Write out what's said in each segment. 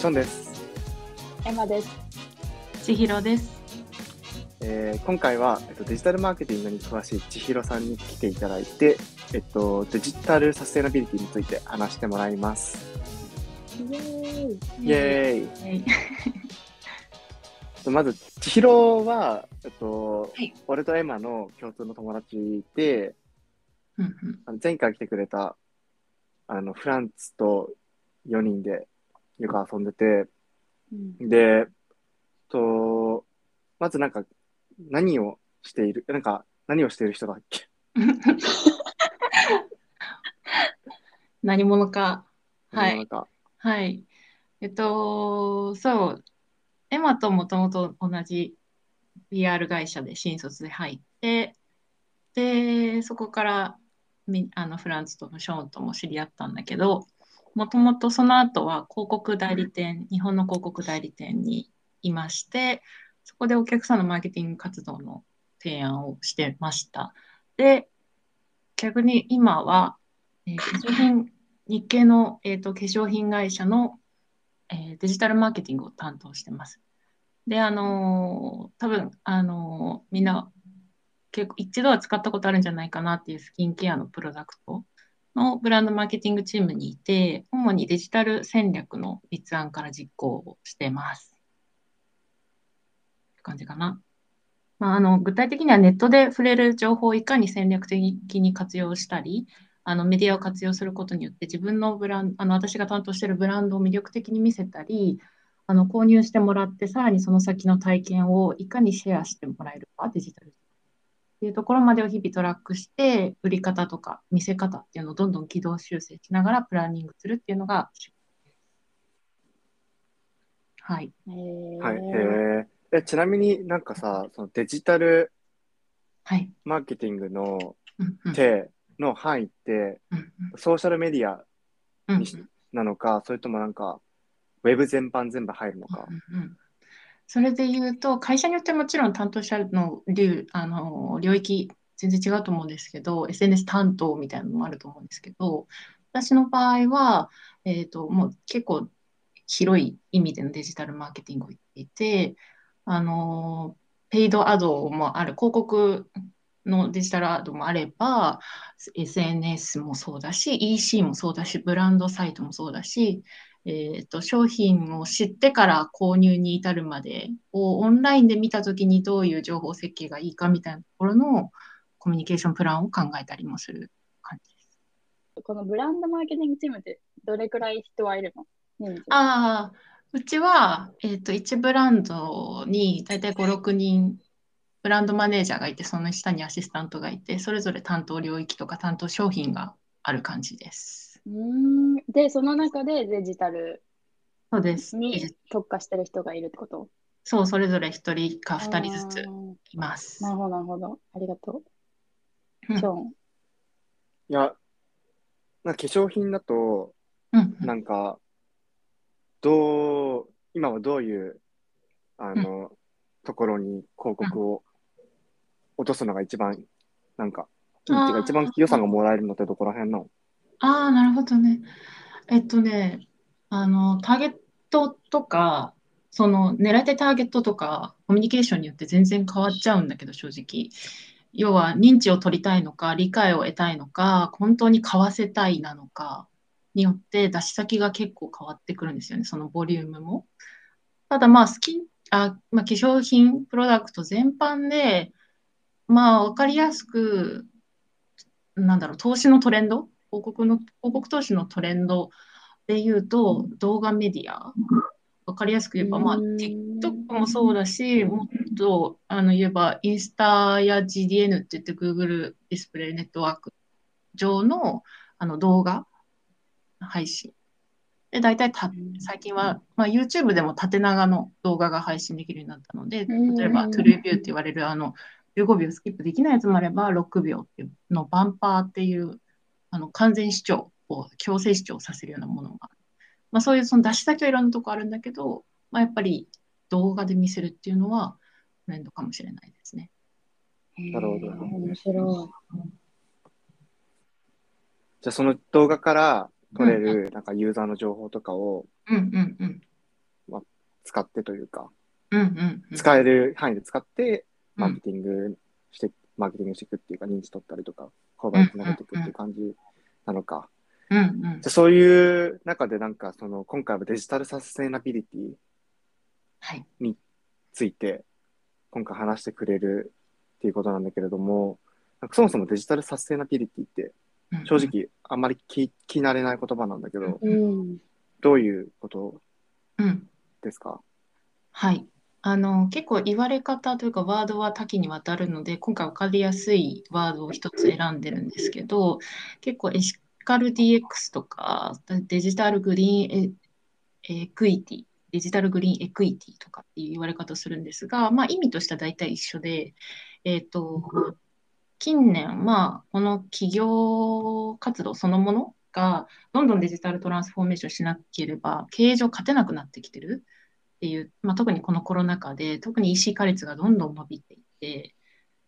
ションです。エマです。千尋です。えー今回は、えっと、デジタルマーケティングに詳しい千尋さんに来ていただいて、えっと、デジタルサステナビリティについて話してもらいます。イエーイ。イエーイ。はい。まず、千尋は、えっと、はい俺とエマの共通の友達で、うんうんあの前回来てくれた、あの、フランツと4人でよく遊んでて、うんで、と、まずなんか、何をしている、なんか、何をしている人だっけ？何者か。はいはい。えっと、そう。エマともともと同じ PR 会社で新卒で入って、で、そこからみあのフランスともショーンとも知り合ったんだけど、もともとその後は広告代理店、日本の広告代理店にいまして、そこでお客さんのマーケティング活動の提案をしてました。で、逆に今は、えー化粧品、日系の、えーと化粧品会社の、えーデジタルマーケティングを担当してます。で、あのー多分、あのーみんな結構一度は使ったことあるんじゃないかなっていうスキンケアのプロダクトのブランドマーケティングチームにいて、主にデジタル戦略の立案から実行をしてます。って感じかな。まあ、あの具体的にはネットで触れる情報をいかに戦略的に活用したり、あのメディアを活用することによって自分のブランド、あの私が担当しているブランドを魅力的に見せたり、あの購入してもらって、さらにその先の体験をいかにシェアしてもらえるか、デジタルっていうところまでを日々トラックして、売り方とか見せ方っていうのをどんどん軌道修正しながらプランニングするっていうのが仕事です。はい。えーはい、へえ。え、ちなみになんかさ、そのデジタルはい。マーケティングの手の範囲って、うんソーシャルメディアうんなのか、それともなんか、ウェブ全般全部入るのか？うんうんそれで言うと、会社によってもちろん担当者の領あの領域、全然違うと思うんですけど、SNS 担当みたいなのもあると思うんですけど、私の場合は、えーと、もう結構広い意味でのデジタルマーケティングを言っていて、あのペイドアドもある、広告のデジタルアドもあれば、SNS もそうだし、EC もそうだし、ブランドサイトもそうだし、えーと、商品を知ってから購入に至るまでをオンラインで見たときにどういう情報設計がいいかみたいなところのコミュニケーションプランを考えたりもする感じです。このブランドマーケティングチームってどれくらい人はいるの？ああ、うちは、えーと、1ブランドに大体5、6人ブランドマネージャーがいて、その下にアシスタントがいて、それぞれ担当領域とか担当商品がある感じです。うーん。で、その中でデジタルそうです。に特化してる人がいるってこと？そう、それぞれ1人か2人ずついます。なるほど、なるほど。ありがとう。うんショーン。いや、なんか化粧品だと、うんうんなんか、どう、今はどういう、あの、ところに広告を落とすのが一番、なんか、いいっていうか、あー一番予算がもらえるのってどこら辺なの？ああ、なるほどね。えっとね、あの、ターゲットとか、その狙いたいターゲットとか、コミュニケーションによって全然変わっちゃうんだけど、正直。要は、認知を取りたいのか、理解を得たいのか、本当に買わせたいなのかによって、出し先が結構変わってくるんですよね、そのボリュームも。ただ、まあ、スキン、あ、まあ、化粧品、プロダクト全般で、まあ、わかりやすく、なんだろう、投資のトレンド広告の、広告投資のトレンドで言うと、動画メディア。わかりやすく言えば、まあ、TikTok もそうだし、もっとあの言えば、インスタや GDN って言って Google ディスプレイネットワーク上のあの動画配信。で、大体た最近は、まあ、YouTube でも縦長の動画が配信できるようになったので、うん。例えば TrueView って言われるあの15秒スキップできないやつもあれば、6秒っていうのバンパーっていうあの完全視聴を強制視聴させるようなものが。まあ、そういうその出し先はいろんなとこあるんだけど、まあ、やっぱり動画で見せるっていうのはトレンドかもしれないですね。なるほどへー面白じゃあその動画から取れるなんかユーザーの情報とかをうんうんうん。使ってというか、うんうんうん。使える範囲で使って、うんマーケティングして、マーケティングしていくっていうか、認知取ったりとか、購買につなげていくっていう感じなのか。うんうんじゃあそういう中でなんか、その、今回はデジタルサステナビリティはい。について、今回話してくれるっていうことなんだけれども、なんかそもそもデジタルサステナビリティって、うん正。直あんまり聞聞き慣れない言葉なんだけど、うん。どういうことうん。ですか？はい。あの、結構言われ方というかワードは多岐にわたるので、今回分かりやすいワードを一つ選んでるんですけど、結構エシカル DX とかデジタルグリーンエクイティ、デジタルグリーンエクイティとかっていう言われ方をするんですが、まあ意味としては大体一緒で、えっと、近年、まあ、この企業活動そのものがどんどんデジタルトランスフォーメーションしなければ経営上勝てなくなってきてる。っていう、まあ、特にこのコロナ禍で、特に EC 化率がどんどん伸びていて、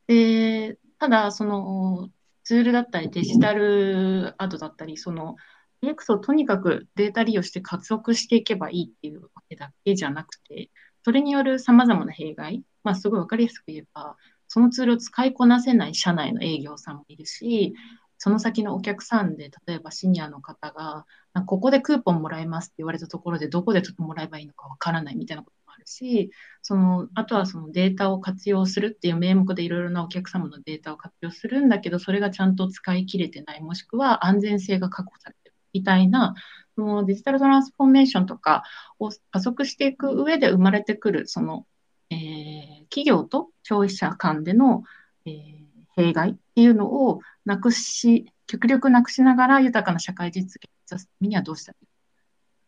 で、ただ、そのツールだったり、デジタルアドだったり、その DX をとにかくデータ利用して加速していけばいいっていうわけだけじゃなくて、それによる様々な弊害、まあ、すごいわかりやすく言えば、そのツールを使いこなせない社内の営業さんもいるし、その先のお客さんで、例えばシニアの方が、ここでクーポンもらえますって言われたところで、どこでちょっともらえばいいのかわからないみたいなこともあるし、その、あとはそのデータを活用するっていう名目でいろいろなお客様のデータを活用するんだけど、それがちゃんと使い切れてない、もしくは安全性が確保されてるみたいな、そのデジタルトランスフォーメーションとかを加速していく上で生まれてくる、その、えー企業と消費者間での、えー弊害っていうのをなくし、極力なくしながら豊かな社会実現を目指すためにはどうしたらいいか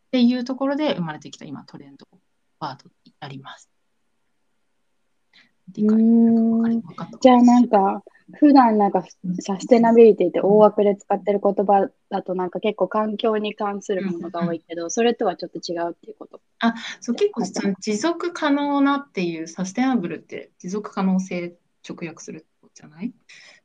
っていうところで生まれてきた今トレンドワードになります。じゃあなんか、普段なんかサステナビリティって大枠で使ってる言葉だとなんか結構環境に関するものが多いけど、それとはちょっと違うっていうこと。そう結構その持続可能なっていうサステナブルって持続可能性直訳するじゃない？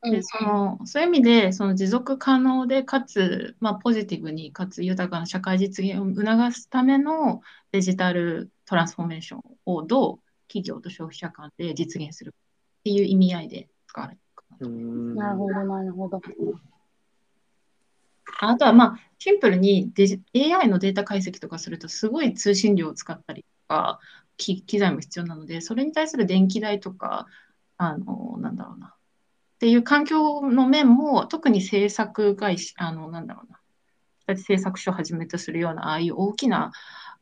でそのそういう意味でその持続可能でかつ、まあ、ポジティブにかつ豊かな社会実現を促すためのデジタルトランスフォーメーションをどう企業と消費者間で実現するっていう意味合いで使われているかなるほど、なるほど。あとはまあシンプルにデジ AI のデータ解析とかするとすごい通信量を使ったりとか機機材も必要なのでそれに対する電気代とかあのなんだろうなっていう環境の面も特に制作会社あのなんだろうな日立製作所をはじめとするようなああいう大きな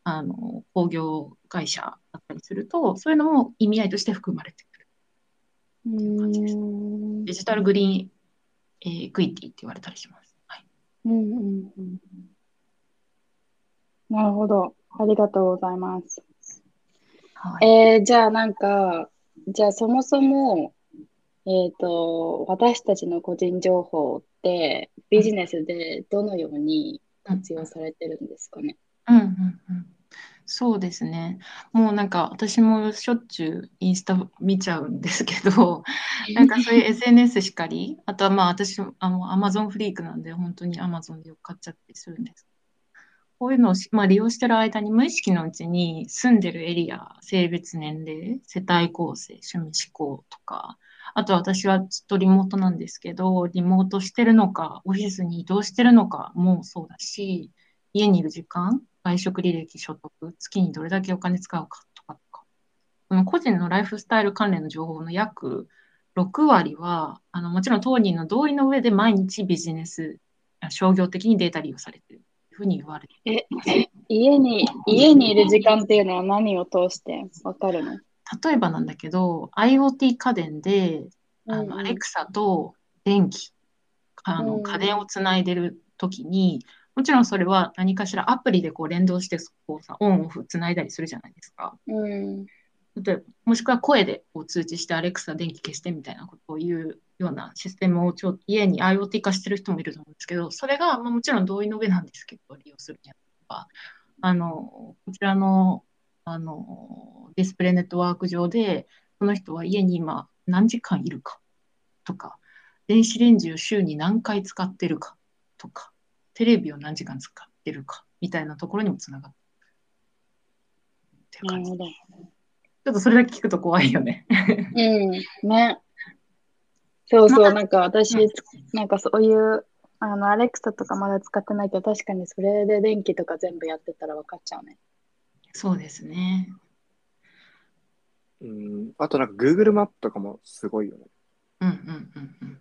あの工業会社だったりするとそういうのも意味合いとして含まれてくるうーんデジタルグリーン、えーエクイティって言われたりします。はいうんうんうんなるほど。ありがとうございます。はいえー、じゃあなんか、じゃあそもそも、えっと、私たちの個人情報ってビジネスでどのように活用されてるんですかね？うんうんうん、そうですね。もうなんか私もしょっちゅうインスタ見ちゃうんですけど、なんかそういう SNS しかり、あとはまあ私あの Amazon フリークなんで本当に Amazon でよく買っちゃったりするんです。こういうのをし、まあ、利用してる間に無意識のうちに住んでるエリア、性別、年齢、世帯構成、趣味、思考とか、あと私はずっとリモートなんですけど、リモートしてるのか、オフィスに移動してるのかもそうだし、家にいる時間、外食履歴、所得、月にどれだけお金使うかとかとか、この個人のライフスタイル関連の情報の約6割は、あのもちろん当人の同意の上で毎日ビジネス、商業的にデータ利用されてる。というふうに言われている。家に、家にいる時間っていうのは何を通してわかるの？例えばなんだけど、IoT 家電で、あのアレクサと電気、あのうん家電をつないでるときに、もちろんそれは何かしらアプリでこう連動してこうさオンオフつないだりするじゃないですか。うん。例えばもしくは声でこう通知してアレクサ電気消してみたいなことを言うようなシステムをちょ家に IoT 化してる人もいると思うんですけど、それが、まあ、もちろん同意の上なんですけど、利用するには。あの、こちらの、あの、ディスプレイネットワーク上で、この人は家に今何時間いるかとか、電子レンジを週に何回使ってるかとか、テレビを何時間使ってるかみたいなところにもつながるっいう感じ。ちょっとそれだけ聞くと怖いよね。うん。ね。そうそう、なんか私うん、なんかそういう、あの、アレクサとかまだ使ってないけど、確かにそれで電気とか全部やってたら分かっちゃうね。そうですね。うん。あとなんか Google マップとかもすごいよね。うんうんうんうん。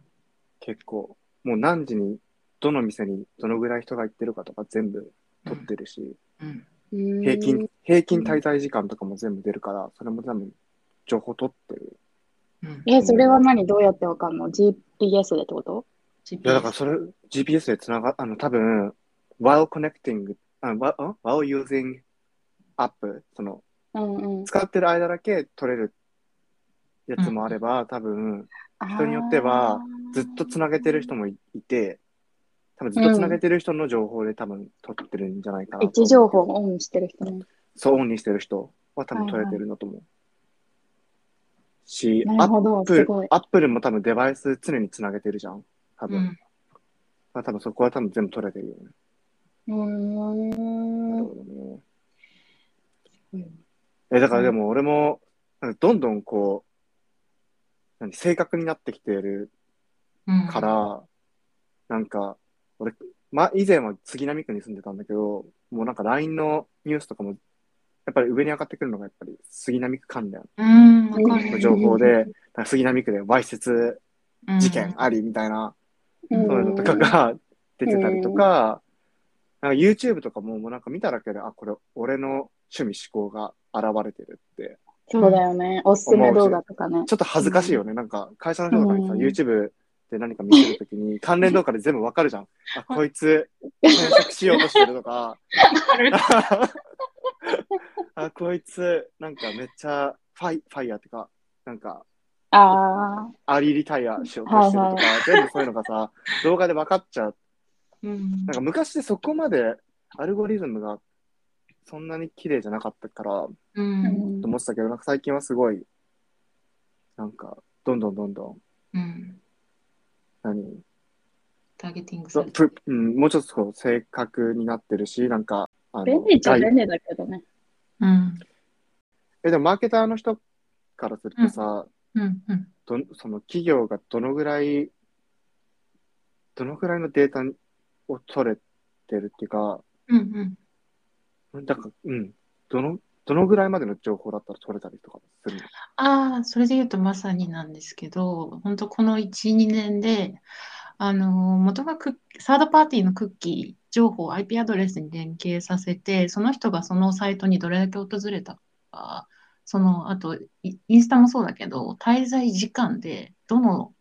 結構。もう何時に、どの店にどのぐらい人が行ってるかとか全部取ってるし、うん平均、平均滞在時間とかも全部出るから、それも多分情報取ってる。うんえ、それは何？どうやってわかんの ?GPS でってこと？いや、だからそれ、GPS でつなが、あの、多分、while connecting, あ while, ん？While using app、その、うんうん。使ってる間だけ取れるやつもあれば、多分、人によってはずっとつなげてる人もいいて、多分ずっとつなげてる人の情報で多分取ってるんじゃないかな位置情報をオンにしてる人ね。そう、オンにしてる人は多分取れてるんだと思う。し、アなるほど、ップル。アップルも多分デバイス常につなげてるじゃん。多分。うんまあ、多分そこは多分全部取れてるよね。うーん。なるほどね。え、だからでも俺も、どんどんこう、何、正確になってきてるうんから、なんか、俺、ま、以前は杉並区に住んでたんだけど、もうなんか LINE のニュースとかも、やっぱり上に上がってくるのがやっぱり杉並区関連。の情報で、なんか杉並区でわいせつうん。事件ありみたいな、うん。そういうのとかが出てたりとか、なんか YouTube とかももうなんか見ただけで、あ、これ俺の趣味思考が現れてるって、そうだよね。おすすめ動画とかね。ちょっと恥ずかしいよね。なんか会社の人とかにさ、うん YouTube で何か見てるときに 関連動画で全部わかるじゃん。あ、こいつ検索しようとしてるとか、あ、こいつなんかめっちゃファイファイヤーってか、なんかあアーリーリタイアしようとしてるとか、全部そういうのがさ、動画で分かっちゃう。うんなんか昔でそこまでアルゴリズムがそんなに綺麗じゃなかったから、うあ。ん。と思ってたけど、なんか最近はすごい、なんか、どんどんどんどん、うん。何？ターゲティングさうん、もうちょっとこう正確になってるし、なんか、あの便利っちゃ外便利だけどね。うん。え、でもマーケターの人からするとさ、うん。うん。どん。その企業がどのぐらい、どのぐらいのデータを取れてるっていうか、うんうんだから、うん、どの、どのぐらいまでの情報だったら取れたりとかするああ、それで言うとまさになんですけど、本当この1、2年で、あの、元がクサードパーティーのクッキー情報を IP アドレスに連携させて、その人がそのサイトにどれだけ訪れたか、その、あと、インスタもそうだけど、滞在時間でどの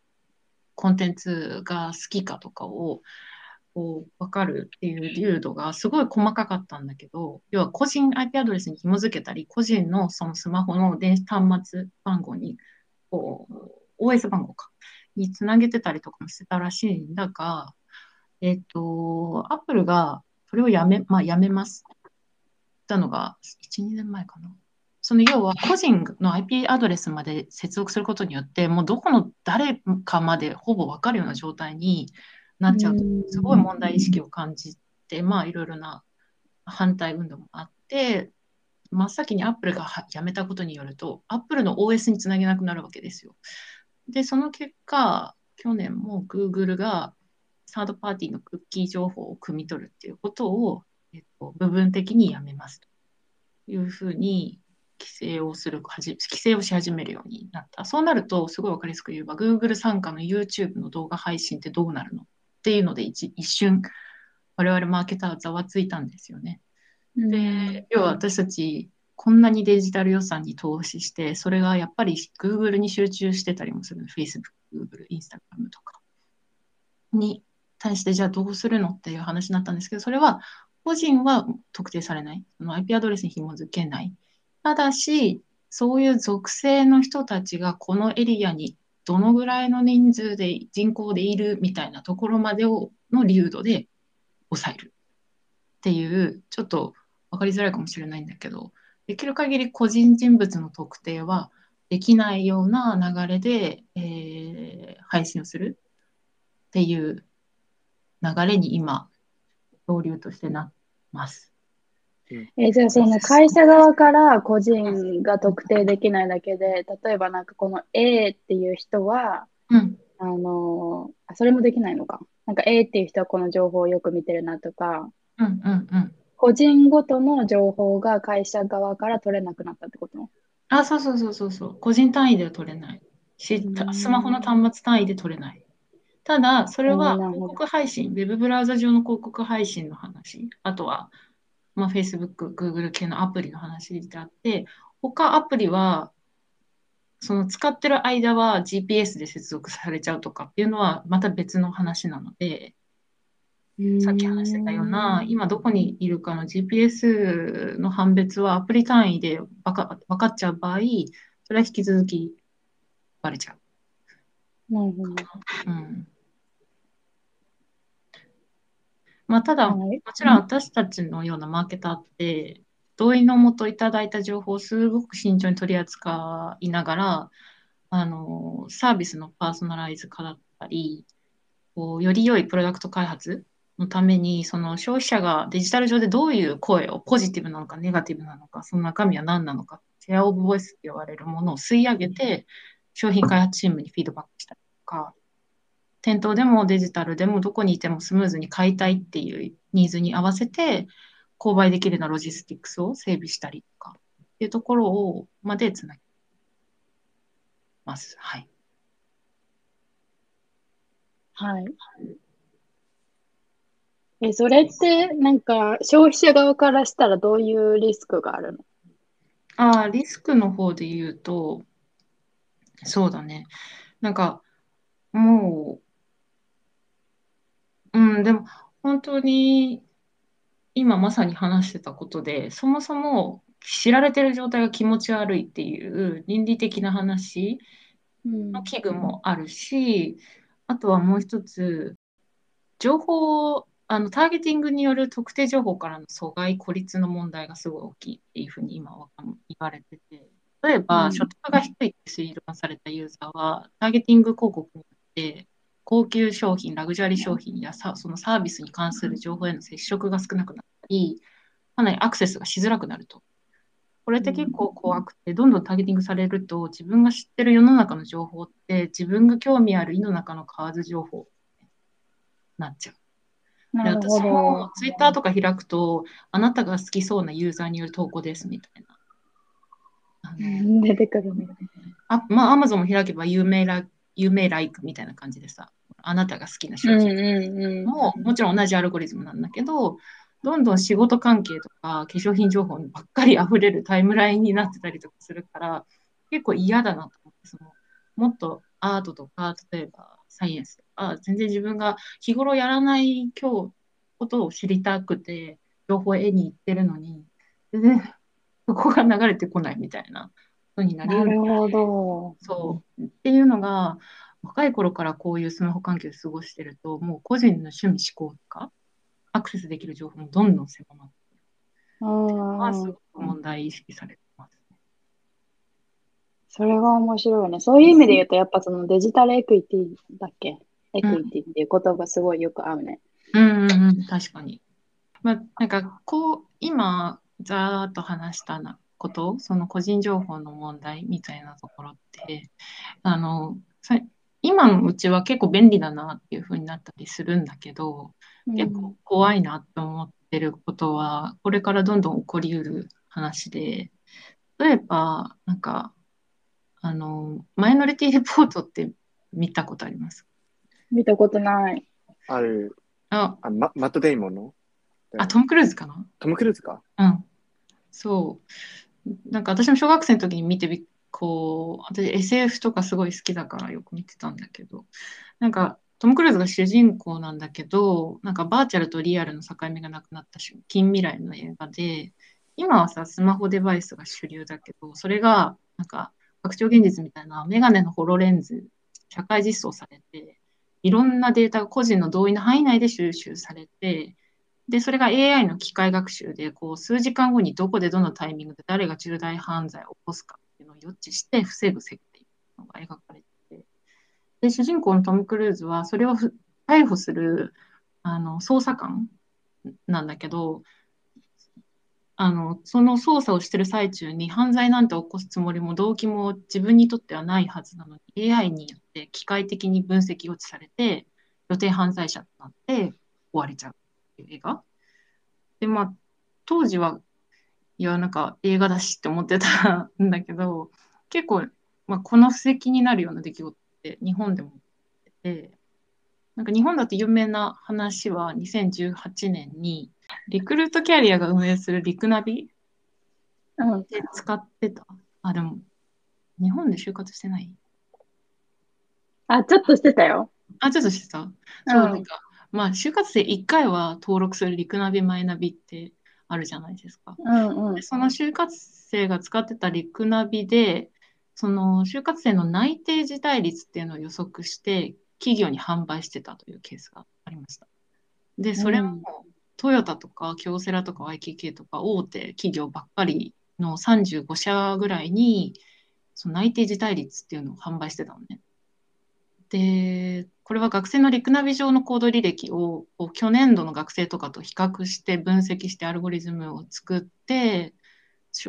コンテンツが好きかとかを、こう分かるっていう流度がすごい細かかったんだけど、要は個人 IP アドレスに紐付けたり、個人のそのスマホの電子端末番号に、こう、OS 番号か、につなげてたりとかもしてたらしいんだが、えっと、アップルがそれをやめ、まあ、やめます。たのが1、2年前かな。その要は個人の IP アドレスまで接続することによって、もうどこの誰かまでほぼ分かるような状態になっちゃうと、すごい問題意識を感じて、まあいろいろな反対運動もあって、真っ先にアップルがはやめたことによると、アップルの OS につなげなくなるわけですよ。で、その結果、去年も Google がサードパーティーのクッキー情報を汲み取るっていうことを、えっと、部分的にやめますというふうに規制をする、規制をし始めるようになった。そうなると、すごいわかりやすく言えば、Google 傘下の YouTube の動画配信ってどうなるの？っていうので一一瞬、我々マーケターはざわついたんですよね。で、要は私たち、こんなにデジタル予算に投資して、それがやっぱり Google に集中してたりもするの。Facebook、Google、Instagram とかに対して、じゃあどうするのっていう話になったんですけど、それは個人は特定されない。その IP アドレスに紐付けない。ただし、そういう属性の人たちがこのエリアにどのぐらいの人数で人口でいるみたいなところまでをの流度で抑えるっていう、ちょっと分かりづらいかもしれないんだけど、できる限り個人人物の特定はできないような流れで、えー配信をするっていう流れに今、導流としてなってます。えじゃあその会社側から個人が特定できないだけで、例えばなんかこの A っていう人は、うん、あのあ、それもできないのか。なんか A っていう人はこの情報をよく見てるなとか、うんうんうん、個人ごとの情報が会社側から取れなくなったってこと？あ、そうそうそうそうそう。個人単位では取れない。し、スマホの端末単位で取れない。ただ、それは広告配信、ウェブブラウザ上の広告配信の話、あとは、まあ、Facebook、Google 系のアプリの話であって、他アプリは、その使ってる間は GPS で接続されちゃうとかっていうのはまた別の話なので、さっき話してたような、今どこにいるかの GPS の判別はアプリ単位で分か分かっちゃう場合、それは引き続きバレちゃう。なるほど。うんまあ、ただ、もちろん私たちのようなマーケターって、同意のもといただいた情報をすごく慎重に取り扱いながら、あのサービスのパーソナライズ化だったり、こうより良いプロダクト開発のために、その消費者がデジタル上でどういう声を、ポジティブなのか、ネガティブなのか、その中身は何なのか、シェアオブボイスって言われるものを吸い上げて、商品開発チームにフィードバックしたりとか、店頭でもデジタルでもどこにいてもスムーズに買いたいっていうニーズに合わせて、購買できるようなロジスティックスを整備したりとかっていうところをまでつなぎます。はい。はい。え、それってなんか消費者側からしたらどういうリスクがあるの？ああ、リスクの方で言うと、そうだね。なんか、もう、うん、でも本当に今まさに話してたことで、そもそも知られてる状態が気持ち悪いっていう倫理的な話の危惧もあるし、あとはもう一つ、情報、あのターゲティングによる特定情報からの阻害、孤立の問題がすごい大きいっていうふうに今は言われてて、例えば、所得が低いって推論されたユーザーは、ターゲティング広告によって高級商品、ラグジュアリー商品やさそのサービスに関する情報への接触が少なくなったり、かなりアクセスがしづらくなると。これって結構怖くて、どんどんターゲティングされると、自分が知ってる世の中の情報って、自分が興味ある井の中の蛙情報になっちゃう。で私もツイッターとか開くと、あなたが好きそうなユーザーによる投稿ですみたいな。出てくるね。あまあ、アマゾンも開けば有名な、有名ライクみたいな感じでさ、あなたが好きな商品も、もちろん同じアルゴリズムなんだけど、どんどん仕事関係とか化粧品情報にばっかり溢れるタイムラインになってたりとかするから、結構嫌だなと思って、そのもっとアートとか、例えばサイエンスとか、全然自分が日頃やらない今日ことを知りたくて、情報を得に行ってるのに、全然そこが流れてこないみたいなことになりなるほど。そう。っていうのが、若い頃からこういうスマホ環境で過ごしてると、もう個人の趣味思考とか、アクセスできる情報もどんどん狭まってあすごく問題意識されてますね。それが面白いね。そういう意味で言うと、やっぱそのデジタルエクイティだっけ？エクイティっていう言葉すごいよく合うね。うんうんうん、確かに。まあ、なんかこう、今、ざーっと話したなこと、その個人情報の問題みたいなところって、あの、今のうちは結構便利だなっていう風になったりするんだけど、うん、結構怖いなって思ってることは、これからどんどん起こりうる話で、例えば、なんか、あの、マイノリティレポートって見たことあります？見たことない。ある。あ、あママット・デイモンの？あ、トム・クルーズかな？トム・クルーズかうん。そう。なんか私も小学生の時に見てびっこう、私 SF とかすごい好きだからよく見てたんだけど、なんかトム・クルーズが主人公なんだけど、なんかバーチャルとリアルの境目がなくなった近未来の映画で、今はさ、スマホデバイスが主流だけど、それがなんか拡張現実みたいなメガネのホロレンズ、社会実装されて、いろんなデータが個人の同意の範囲内で収集されて、で、それが AI の機械学習で、こう、数時間後にどこでどのタイミングで誰が重大犯罪を起こすかていうのを予知して防ぐ設計のが描かれてて、で、主人公のトム・クルーズはそれを逮捕するあの捜査官なんだけど、あのその捜査をしてる最中に犯罪なんて起こすつもりも動機も自分にとってはないはずなのに AI によって機械的に分析落ちされて予定犯罪者となって終われちゃうっていう映画。でまあ当時はいやなんか映画だしって思ってたんだけど結構、まあ、この布石になるような出来事って日本でもてなんか日本だと有名な話は2018年にリクルートキャリアが運営するリクナビで使ってた。あ、でも、日本で就活してない？あ、ちょっとしてたよ。あ、ちょっとしてた？そう、なんか、まあ、就活生1回は登録するリクナビ、マイナビってあるじゃないですか。うんうん、でその就活生が使ってたリクナビで、その就活生の内定辞退率っていうのを予測して、企業に販売してたというケースがありました。で、それも、トヨタとか京セラとか YKK とか大手企業ばっかりの35社ぐらいにその内定辞退率っていうのを販売してたのね。で、これは学生のリクナビ上の行動履歴を去年度の学生とかと比較して分析してアルゴリズムを作って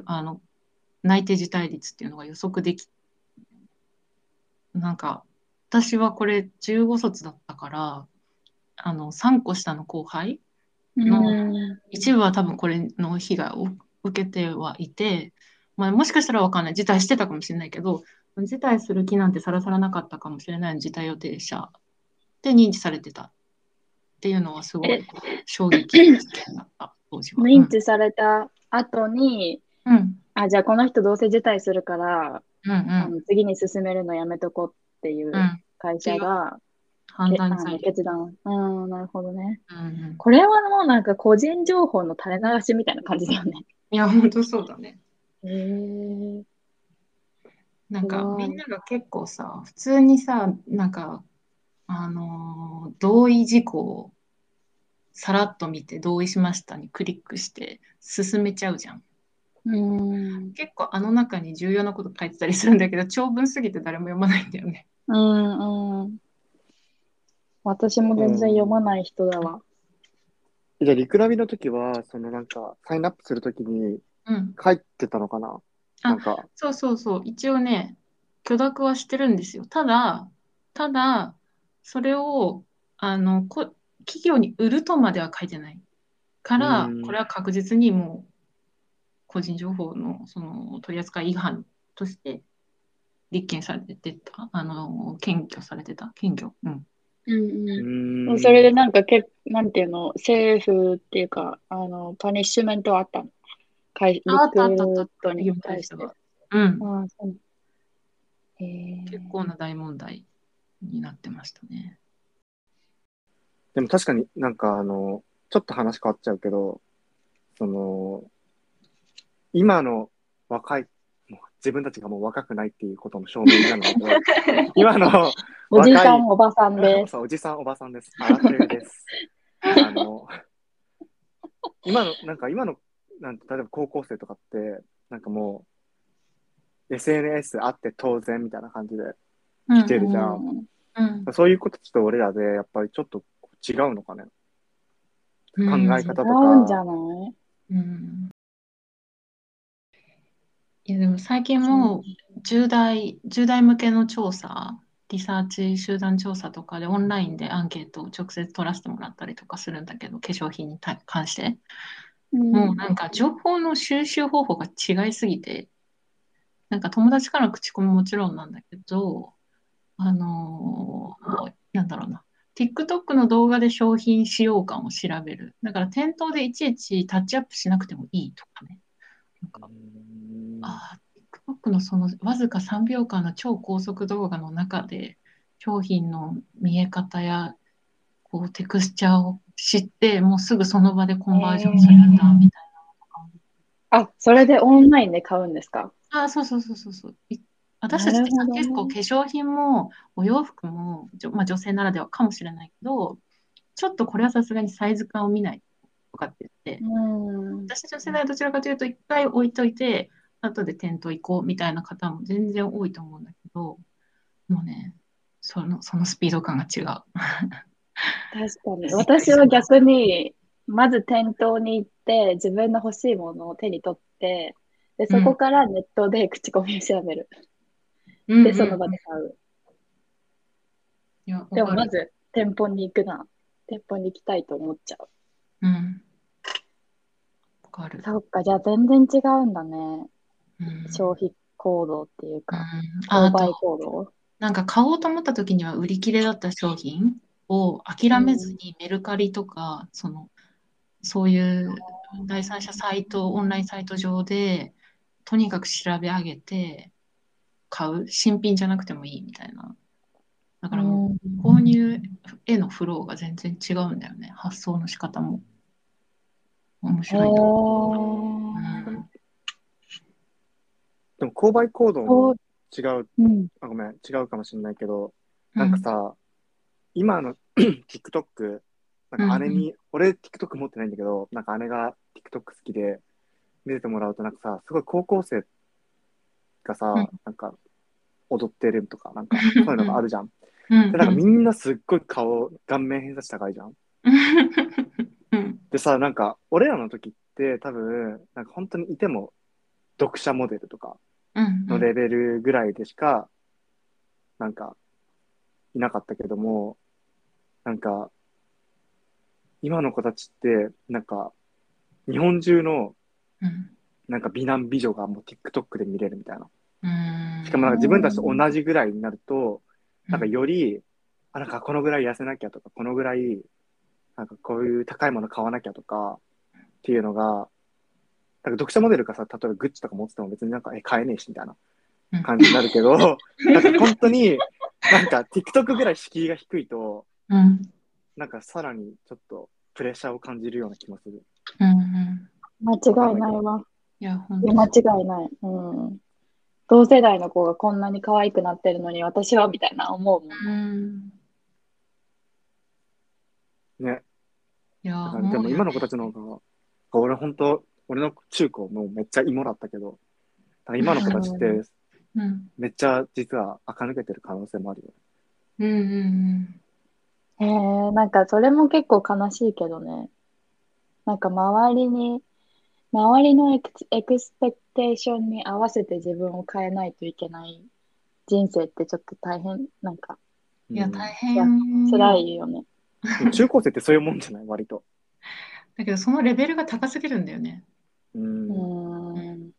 あの内定辞退率っていうのが予測できなんか私はこれ15卒だったからあの3個下の後輩の一部は多分これの被害を受けてはいて、まあ、もしかしたら分かんない。辞退してたかもしれないけど辞退する気なんてさらさらなかったかもしれない。辞退予定者で認知されてたっていうのはすごい衝撃だった当時は。認知された後に、うん、あじゃあこの人どうせ辞退するから、うんうん、あの次に進めるのやめとこうっていう会社が、判断され決断。うん、なるほどね、うんうん。これはもうなんか個人情報の垂れ流しみたいな感じだよね。いや、本当そうだね。へえ。なんかみんなが結構さ、普通にさ、なんか、あのー、同意事項をさらっと見て同意しましたにクリックして進めちゃうじゃん。うん結構あの中に重要なこと書いてたりするんだけど長文すぎて誰も読まないんだよね。うんうん。私も全然読まない人だわ。じゃあ、リクラビの時は、そのなんか、サインアップするときにうん。書いてたのかな？なんか、そうそうそう。一応ね、許諾はしてるんですよ。ただ、ただ、それを、あの、こ、企業に売るとまでは書いてない。から、うんこれは確実にもう、個人情報のその取扱違反として立件されてた、あの、検挙されてた、検挙。うん。うんうん、それでなんかけ、なんていうの、政府っていうか、あの、パニッシュメントあったの？あったあったあったトに対して。うん。ああ、そう。えー、結構な大問題になってましたね。でも確かになんかあの、ちょっと話変わっちゃうけど、その、今の若い、自分たちがもう若くないっていうことの証明になるんだけど、今のおじさん、おばさんです。おじさん、おばさんです。アラテルです。あの、今の、なんか今の、なんて例えば高校生とかって、なんかもう、SNS あって当然みたいな感じで来てるじゃん。うんうん。そういうことちょっと俺らで、やっぱりちょっと違うのかね。考うんえ方と違うんじゃか。ない？うんいやでも最近もう10代、10代向けの調査、リサーチ集団調査とかでオンラインでアンケートを直接取らせてもらったりとかするんだけど、化粧品に対関して。もうなんか情報の収集方法が違いすぎて、なんか友達からの口コミもちろんなんだけど、あのーなんだろうな。TikTok の動画で商品使用感を調べる。だから店頭でいちいちタッチアップしなくてもいいとかね。なんかああ、TikTok のそのわずか3秒間の超高速動画の中で商品の見え方やこうテクスチャーを知って、もうすぐその場でコンバージョンするんだみたいあ、それでオンラインで買うんですか？な。あ、そうそうそうそうそう。い私たちって結構化粧品もお洋服も、まあ、女性ならではかもしれないけど、ちょっとこれはさすがにサイズ感を見ないとかって言って、うん。私たちの世代はどちらかというと、一回置いといて、後で店頭行こうみたいな方も全然多いと思うんだけど、もうね、その、そのスピード感が違う。確かに。私は逆に、まず店頭に行っって自分の欲しいものを手に取って、で、そこからネットで口コミを調べる。で、その場で買う。いや、でも。まず店舗に行くな。店舗に行きたいと思っちゃう。うん。わかる。そっか、じゃあ全然違うんだね。うん消費行動っていううんか、ああ購買と、行動？なんか買おうと思った時には売り切れだった商品を諦めずにメルカリとか、その、そういう第三者サイト、オンラインサイト上で、とにかく調べ上げて買う。新品じゃなくてもいいみたいな。だからもう、購入へのフローが全然違うんだよね。発想の仕方も。面へ白いと思う。でも購買行動こも違う、う、うん。あ、ごめん、違うかもしれないけど、なんかさ、今の TikTok、なんか姉に、俺 TikTok 持ってないんだけど、なんか姉が TikTok 好きで見せてもらうと、なんかさ、すごい高校生がさ、うんなんか踊ってるとか、なんかそういうのがあるじゃん。うんで、なんかみんなすっごい顔、顔面偏差値高いじゃん。うんでさ、なんか俺らの時って多分、なんか本当にいても読者モデルとかうんのレベルぐらいでしか、なんか、いなかったけども、なんか、今の子たちって、なんか、日本中の、うんなんか美男美女がもう TikTok で見れるみたいな。うんしかもなんか自分たちと同じぐらいになると、なんかうんより、あ、なんかこのぐらい痩せなきゃとか、このぐらい、なんかこういう高いもの買わなきゃとか、っていうのが、なんか読者モデルがさ、例えばグッチとか持ってても別になんか、え、買えねえしみたいな感じになるけど、なんか本当に、なんか TikTok ぐらい敷居が低いと、うんなんかさらにちょっとプレッシャーを感じるような気もする。うんうん間違いないわ。いや、本いや間違いない。うん。同世代の子がこんなに可愛くなってるのに私はみたいな思うもん。うん。ね。いや、でも今の子たちの方が、俺本当、俺の中高もうめっちゃ芋だったけど、だから今の子たちってうん。めっちゃ実は垢抜けてる可能性もあるよ。うんうんへえ、なんかそれも結構悲しいけどね。なんか周りに、周りの ex expectation に合わせて自分を変えないといけない人生ってちょっと大変、なんかうん。いや、うん大変。辛いよね。中高生ってそういうもんじゃない？割と。だけど、そのレベルが高すぎるんだよね。うん。うーん。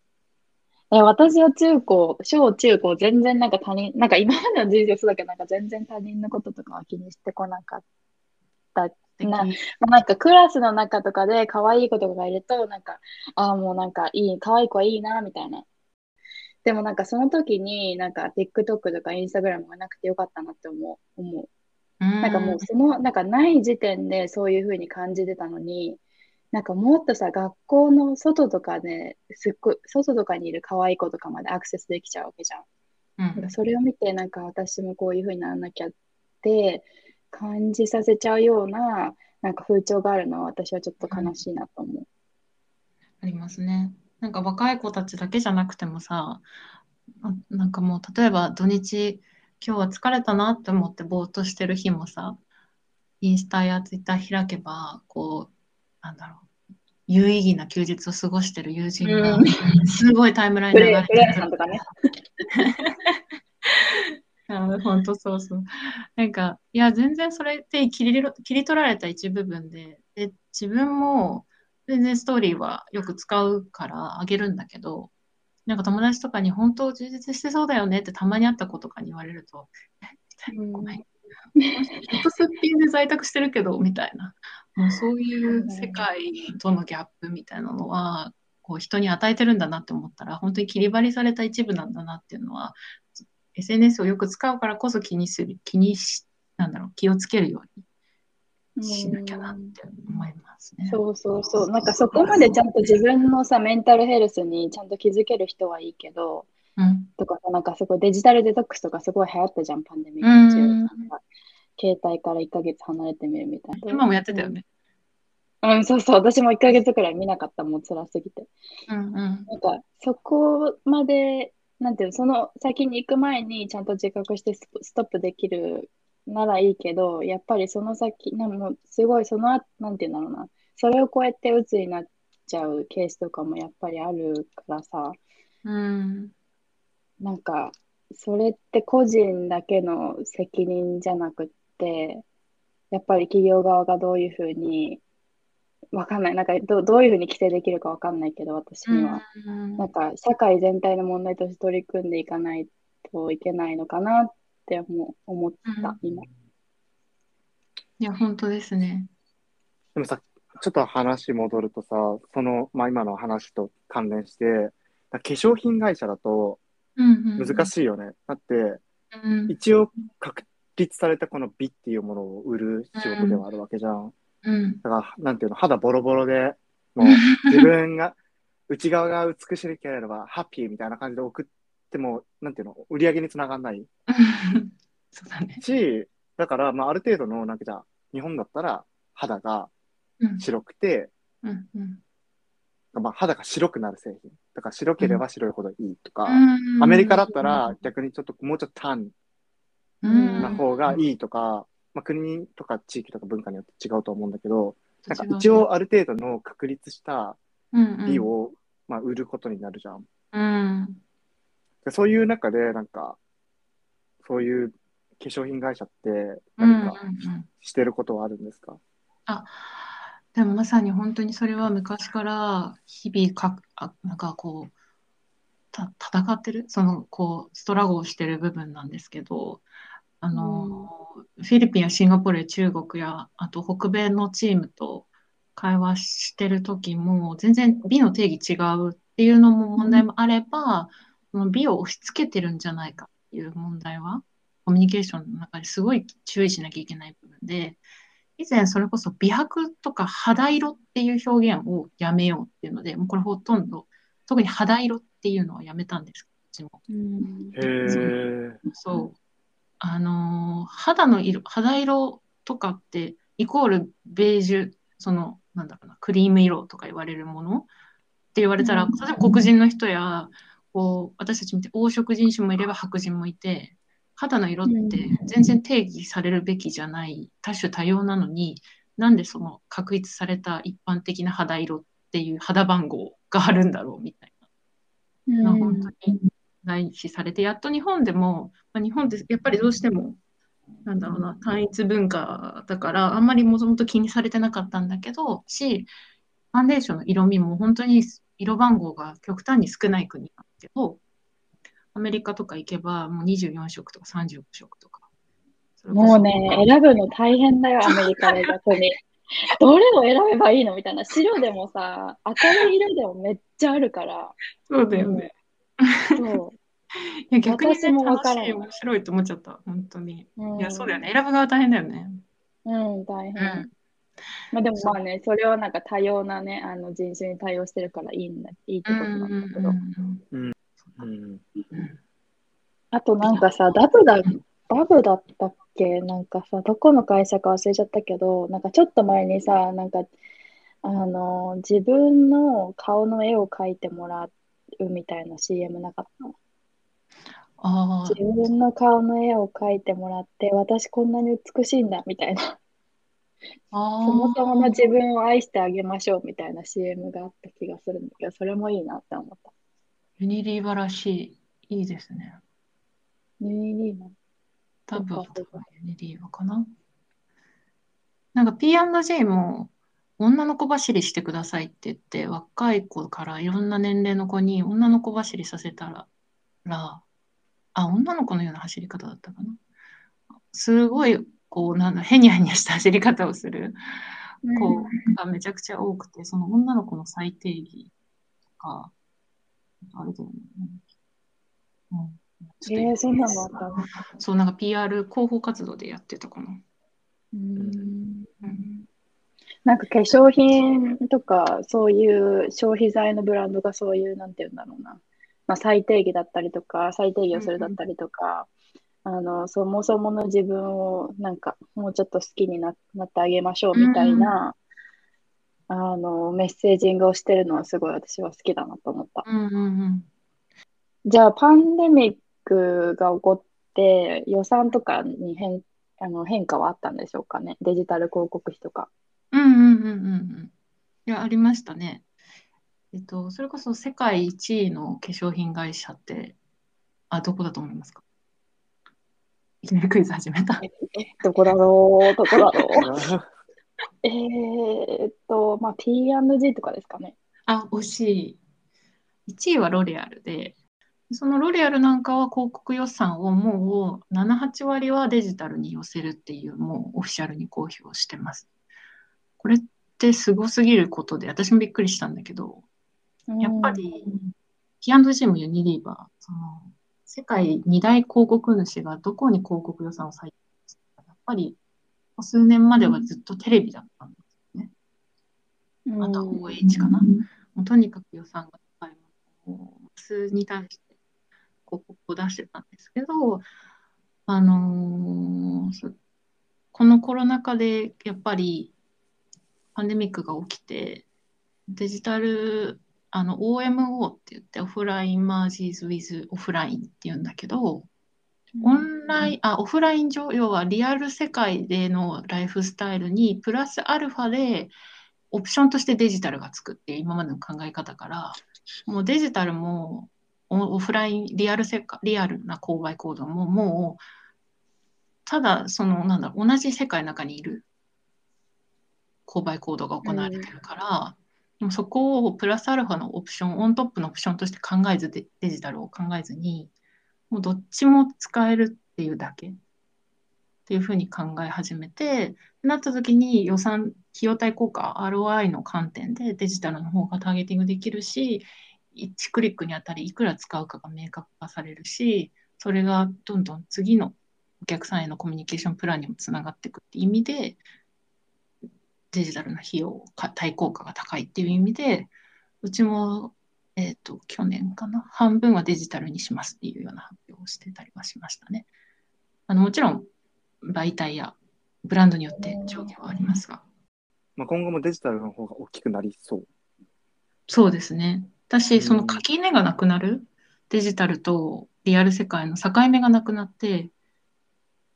え、私は中高、小中高全然なんか他人、なんか今までの人生そうだけど、なんか全然他人のこととかは気にしてこなかった。なまあなんかクラスの中とかで可愛い子とかがいると、なんか、ああ、もうなんかいい、可愛い子はいいな、みたいな。でもなんかその時になんか TikTok とか Instagram がなくてよかったなって思う。思う。ななんかもうその、なんかない時点でそういう風に感じてたのに、なんかもっとさ、学校の外とかで、すっごい、外とかにいる可愛い子とかまでアクセスできちゃうわけじゃん。うんなんかそれを見て、なんか私もこういう風にならなきゃって感じさせちゃうような、なんか風潮があるのは私はちょっと悲しいなと思う。ありますね。なんか若い子たちだけじゃなくてもさ、あなんかもう例えば土日、今日は疲れたなって思ってぼーっとしてる日もさ、インスタやツイッター開けば、こう、なんだろう、有意義な休日を過ごしてる友人がうんすごいタイムライン流れてる。あ本当そうそう。なんか、いや、全然それって切りろ切り取られた一部分で、で、自分も全然ストーリーはよく使うからあげるんだけど、なんか友達とかに本当充実してそうだよねってたまに会った子とかに言われると、えごめん。ずっとすっぴんで在宅してるけど、みたいな。もうそういう世界とのギャップみたいなのは、こう人に与えてるんだなって思ったら、本当に切り張りされた一部なんだなっていうのは、SNS をよく使うからこそ気にする、気にし、なんだろう、気をつけるようにしなきゃなって思いますね。そうそうそう。なんかそこまでちゃんと自分のさ、メンタルヘルスにちゃんと気づける人はいいけど、うん。とかさ、なんかすごいデジタルデトックスとかすごい流行ったじゃん、パンデミックうん中。なんか携帯から1ヶ月離れてみるみたいな。今もやってたよね。うん、そうそう。私も1ヶ月くらい見なかった、もう辛すぎて。うんうん。なんか、そこまで、なんていうの、その先に行く前にちゃんと自覚してストストップできるならいいけど、やっぱりその先、なんもうすごいその後、なんていうんだろうな、それを超えて鬱になっちゃうケースとかもやっぱりあるからさ、うん。なんか、それって個人だけの責任じゃなくって、やっぱり企業側がどういうふうに、わかんない。なんかど、どういうふうに規制できるかわかんないけど、私には。なんか、社会全体の問題として取り組んでいかないといけないのかなって思思った、今。いや、本当ですね。でもさ、ちょっと話戻るとさ、その、まあ、今の話と関連して、化粧品会社だと難難しいよね。だって、うん。一応確立されたこの美っていうものを売る仕事ではあるわけじゃん。うん。だから、なんていうの、肌ボロボロで、もう 自分が、内側が美しければハッピーみたいな感じで送っても、なんていうの、売り上げにつながんない そうだね。し、だから、まあ、ある程度の、なんかじゃあ、日本だったら肌がうん。白くて、うん。うん。まあ、肌が白くなる製品。だから白ければ白いほどいいとか、うんアメリカだったら逆にちょっともうちょっとタンうんな方がいいとか、まあ、国とか地域とか文化によって違うと思うんだけど、なんか一応ある程度の確立したうんうん。美を、まあ、売ることになるじゃん。うん。でそういう中で、なんか、そういう化粧品会社ってうん何かうんうん。してることはあるんですか、あ、でもまさに本当にそれは昔から日々か、あ、なんかこう、た、戦ってる、その、こう、ストラゴをしてる部分なんですけど、あの、フィリピンやシンガポールや中国や、あと北米のチームと会話してる時も、全然美の定義違うっていうのも問題もあれば、その美を押し付けてるんじゃないかっていう問題は、コミュニケーションの中ですごい注意しなきゃいけない部分で、以前それこそ美白とか肌色っていう表現をやめようっていうので、もうこれほとんど、特に肌色っていうのはやめたんです、こっちも。うんへえ。そう。あのー肌の色、肌色とかって、イコールベージュ、その、なんだろうな、クリーム色とか言われるもの？って言われたら、うん。例えば黒人の人や、こう、私たちみたいに黄色人種もいれば白人もいて、肌の色って全然定義されるべきじゃない、多種多様なのに、なんでその確立された一般的な肌色っていう肌番号があるんだろうみたいな。うん。本当に内視されて、やっと日本でも、まあ、日本ってやっぱりどうしても、なんだろうな、単一文化だから、あんまりもともと気にされてなかったんだけど、し、ファンデーションの色味も本当に色番号が極端に少ない国なんだけど、アメリカとか行けばもう24色とか35色とか。もうね、選ぶの大変だよ、アメリカで逆に。どれを選べばいいのみたいな。白でもさ、明るい色でもめっちゃあるから。そうだよね。そいや逆に、ね、私もわ楽しい、からない面白いと思っちゃった、本当に。う。うんいや、そうだよね。選ぶ側大変だよね。うん、大う変。ん。まあでもまあね、それをなんか多様なね、あの人種に対応してるからいいんだ、いいってことなんだけど。うん。うんあとなんかさ、ダブだ、ダブだったっけ？なんかさ、どこの会社か忘れちゃったけど、なんかちょっと前にさ、なんか、あの、自分の顔の絵を描いてもらうみたいな CM なかった？のああ、自分の顔の絵を描いてもらって、私こんなに美しいんだみたいな、あそもそものあ、自分を愛してあげましょうみたいな CM があった気がするんだけど、それもいいなって思った。ユニリーバらしい。いいですね。ねいいな。多分、ユニリーバかな。なんか P&J も女の子走りしてくださいって言って、若い子からいろんな年齢の子に女の子走りさせたら、らあ、女の子のような走り方だったかな。すごい、こう、なんだ、へにゃへにゃした走り方をする子がめちゃくちゃ多くて、その女の子の最定義とか、あれだよね。うん。ちょっとえー、そんなのあった？のそう、なんか PR 広報活動でやってたかな。うんうん。なんか化粧品とか、そういう消費財のブランドがそういう、なんていうんだろうな、まあ、最低義だったりとか、最低義をするだったりとか、あの、そもそもの自分をなんかもうちょっと好きにな、なってあげましょうみたいな、あの、メッセージングをしてるのはすごい私は好きだなと思った。うんうんうん。じゃあ、パンデミックが起こって、予算とかに変、あの変化はあったんでしょうかね？デジタル広告費とか。うんうんうんうんうん。いや、ありましたね。えっと、それこそ世界一位の化粧品会社って、あ、どこだと思いますか？いきなりクイズ始めた。え、どこだろうどこだろう えーっと、まあ、P&G とかですかね。あ、惜しい。1位はロレアルで、そのロレアルなんかは広告予算をもう7、8割はデジタルに寄せるっていう、もうオフィシャルに公表してます。これってすごすぎることで、私もびっくりしたんだけど、やっぱり P&G もユニリーバー、その世界2大広告主がどこに広告予算を割いてるか、やっぱり数年まではずっとテレビだったんですよね。あとは OH かな。もうとにかく予算が高いものを数に対して広告を出してたんですけど、あのー、このコロナ禍でやっぱりパンデミックが起きて、デジタル、あの OMO って言ってオフラインマージーズ・ウィズ・オフラインって言うんだけど、オンライン、あ、オフライン上、要はリアル世界でのライフスタイルにプラスアルファでオプションとしてデジタルがつくっていう今までの考え方から、もうデジタルもオフライン、リアル世界、リアルな購買行動ももう、ただ、その、なんだろう、同じ世界の中にいる購買行動が行われてるから、うん、そこをプラスアルファのオプション、オントップのオプションとして考えずデジタルを考えずに、もうどっちも使えるっていうだけっていうふうに考え始めて、なった時に予算、費用対効果、ROI の観点でデジタルの方がターゲティングできるし、1クリックにあたりいくら使うかが明確化されるし、それがどんどん次のお客さんへのコミュニケーションプランにもつながっていくって意味で、デジタルな費用、対効果が高いっていう意味で、うちも、えっ、ー、と、去年かな、半分はデジタルにしますっていうような発表をしてたりはしましたね。あのもちろん、媒体やブランドによって上下はありますが。まあ、今後もデジタルの方が大きくなりそう。そうですね。私、その垣根がなくなる、デジタルとリアル世界の境目がなくなって、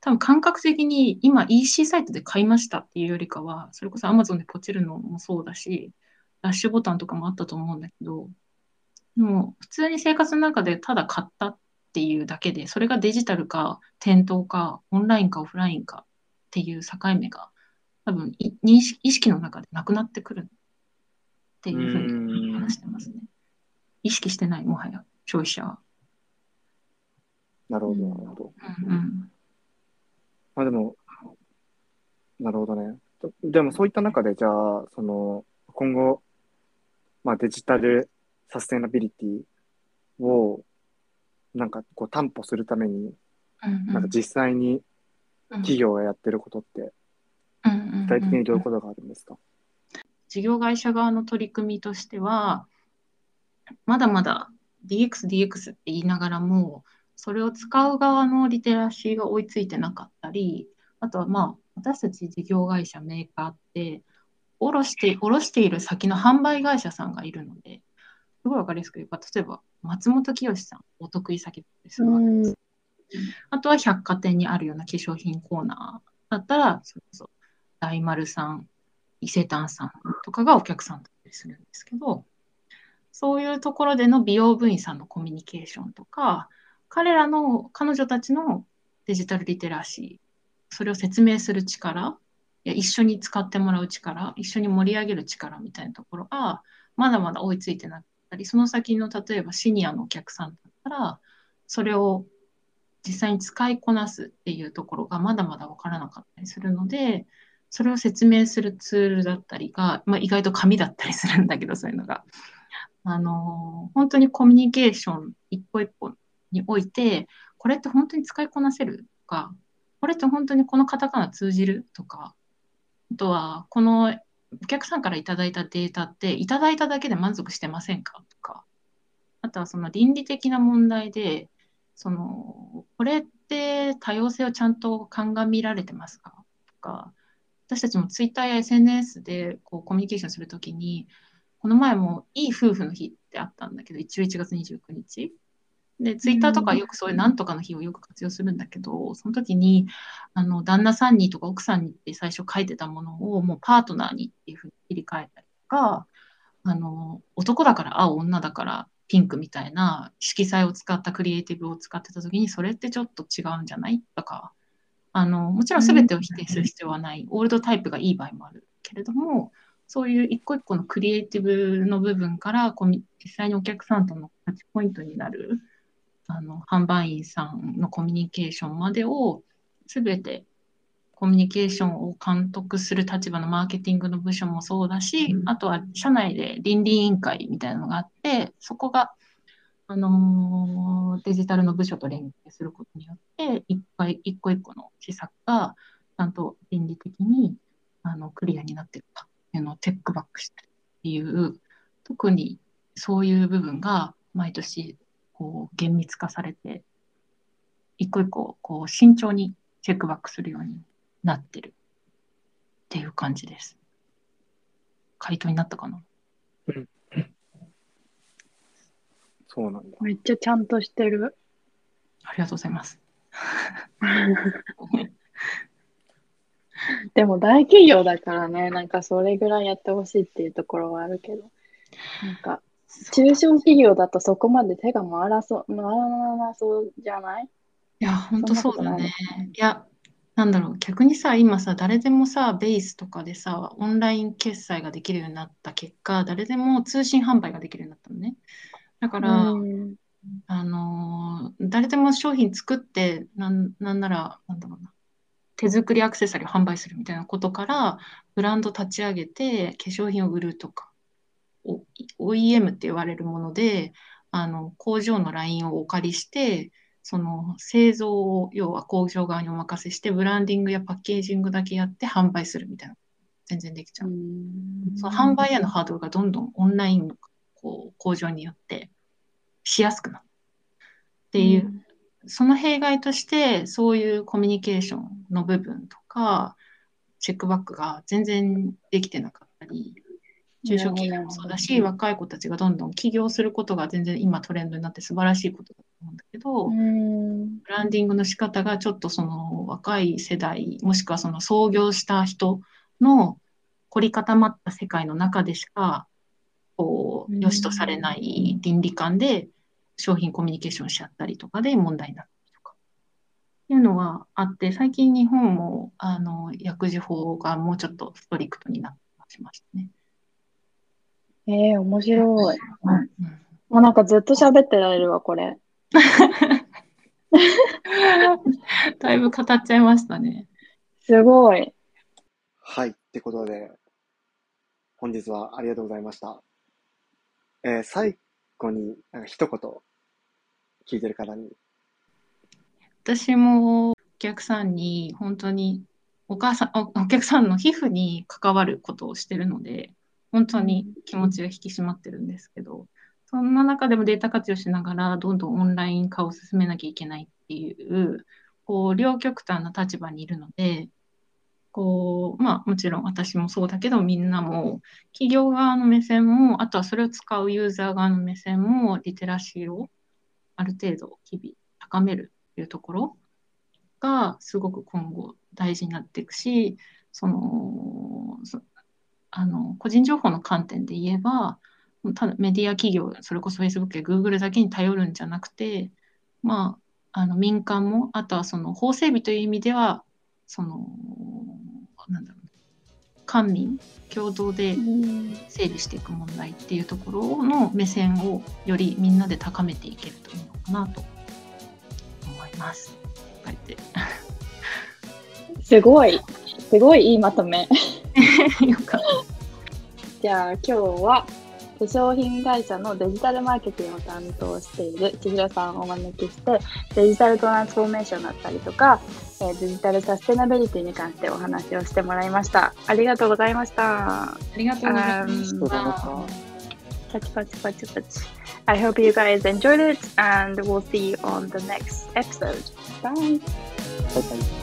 多分感覚的に今 EC サイトで買いましたっていうよりかは、それこそ Amazon でポチるのもそうだし、ラッシュボタンとかもあったと思うんだけど、でも普通に生活の中でただ買ったっていうだけで、それがデジタルか店頭かオンラインかオフラインかっていう境目が多分認識意識の中でなくなってくるっていうふうに話してますね。意識してない、もはや、消費者は。なるほど、なるほど。うん、まあでも、なるほどね。でもそういった中で、じゃあ、その、今後、まあデジタルサステナビリティを、なんかこう担保するために、なんか実際に企業がやってることって、具体的にどういうことがあるんですか、事業会社側の取り組みとしては、まだまだ DX、DX って言いながらも、それを使う側のリテラシーが追いついてなかったり、あとはまあ、私たち事業会社、メーカーって、卸して、卸している先の販売会社さんがいるので、すごいわかりやすく言えば、例えば、松本清さん、お得意先ですが、あとは百貨店にあるような化粧品コーナー。だったら、それこそ大丸さん、伊勢丹さんとかがお客さんだったりするんですけど、そういうところでの美容部員さんのコミュニケーションとか、彼らの、彼女たちのデジタルリテラシー、それを説明する力、いや一緒に使ってもらう力、一緒に盛り上げる力みたいなところが、まだまだ追いついてなかったり、その先の例えばシニアのお客さんだったら、それを実際に使いこなすっていうところがまだまだ分からなかったりするので、それを説明するツールだったりが、まあ、意外と紙だったりするんだけど、そういうのが。あの本当にコミュニケーション一歩一歩において、これって本当に使いこなせるとか、これって本当にこのカタカナ通じるとか、あとは、このお客さんからいただいたデータって、いただいただけで満足してませんか？とか、あとはその倫理的な問題で、その、これって多様性をちゃんと鑑みられてますか？とか、私たちもツイッターや SNS でこうコミュニケーションするときに、この前もいい夫婦の日ってあったんだけど、11月29日。で、ツイッターとかよくそういうなんとかの日をよく活用するんだけど、その時に、あの、旦那さんにとか奥さんにって最初書いてたものをもうパートナーにっていうふうに切り替えたりとか、あの、男だから青、女だからピンクみたいな色彩を使ったクリエイティブを使ってた時に、それってちょっと違うんじゃないとか、あの、もちろん全てを否定する必要はない、オールドタイプがいい場合もあるけれども、そういう一個一個のクリエイティブの部分から実際にお客さんとのタッチポイントになるあの販売員さんのコミュニケーションまでを全てコミュニケーションを監督する立場のマーケティングの部署もそうだし、あとは社内で倫理委員会みたいなのがあって、そこが、あのー、デジタルの部署と連携することによって、一回一個一個の施策がちゃんと倫理的にあのクリアになってるかっていうのをチェックバックしてるっていう、特にそういう部分が毎年こう厳密化されて、一個一個こう慎重にチェックバックするようになってるっていう感じです。回答になったかな？うん。そうなんだ。めっちゃちゃんとしてる。ありがとうございます。でも大企業だからね、なんかそれぐらいやってほしいっていうところはあるけど、なんか中小企業だとそこまで手が回らそう、回らなそうじゃない？いや、本当そうだね。いや、なんだろう、逆にさ、今さ、誰でもさ、ベースとかでさ、オンライン決済ができるようになった結果、誰でも通信販売ができるようになったのね。だから、あのー、誰でも商品作って、なん、なんなら、なんだろうな、手作りアクセサリーを販売するみたいなことから、ブランド立ち上げて、化粧品を売るとか、OEM って言われるもので、あの、工場のラインをお借りして、その製造を要は工場側にお任せして、ブランディングやパッケージングだけやって販売するみたいな。全然できちゃう。うその販売へのハードルがどんどんオンラインのこう工場によってしやすくなる。っていう、その弊害として、そういうコミュニケーションの部分とか、チェックバックが全然できてなかったり、中小企業もそうだし、若い子たちがどんどん起業することが全然今トレンドになって素晴らしいことだと思うんだけど、ブランディングの仕方がちょっとその若い世代、もしくはその創業した人の凝り固まった世界の中でしか、こう、良しとされない倫理観で商品コミュニケーションしちゃったりとかで問題になったりとか。っていうのはあって、最近日本も、あの、薬事法がもうちょっとストリクトになってましたね。ええ面白い。もうなんかずっと喋ってられるわ、これ。だいぶ語っちゃいましたね。すごい。はい。ってことで、本日はありがとうございました。えー、最後に、なんか一言、聞いてる方に。私もお客さんに、本当に、お母さんお、お客さんの皮膚に関わることをしてるので、本当に気持ちが引き締まってるんですけど、そんな中でもデータ活用しながら、どんどんオンライン化を進めなきゃいけないっていう、こう、両極端な立場にいるので、こう、まあもちろん私もそうだけど、みんなも、企業側の目線も、あとはそれを使うユーザー側の目線も、リテラシーをある程度日々高めるっていうところが、すごく今後大事になっていくし、その、あの個人情報の観点で言えば、ただメディア企業、それこそ Facebook や Google だけに頼るんじゃなくて、まあ、あの民間も、あとはその法整備という意味では、その、なんだろう、官民共同で整理していく問題っていうところの目線をよりみんなで高めていけるといいのかなと思います。すごい、すごいいいまとめ。よかった。じゃあ今日は化粧品会社のデジタルマーケティングを担当している千尋さんをお招きしてデジタルトランスフォーメーションだったりとか、えー、デジタルサステナビリティに関してお話をしてもらいました。ありがとうございました。ありがとうございました。パチパチパチパチ。I hope you guys enjoyed it and we'll see you on the next episode. Bye. Bye bye.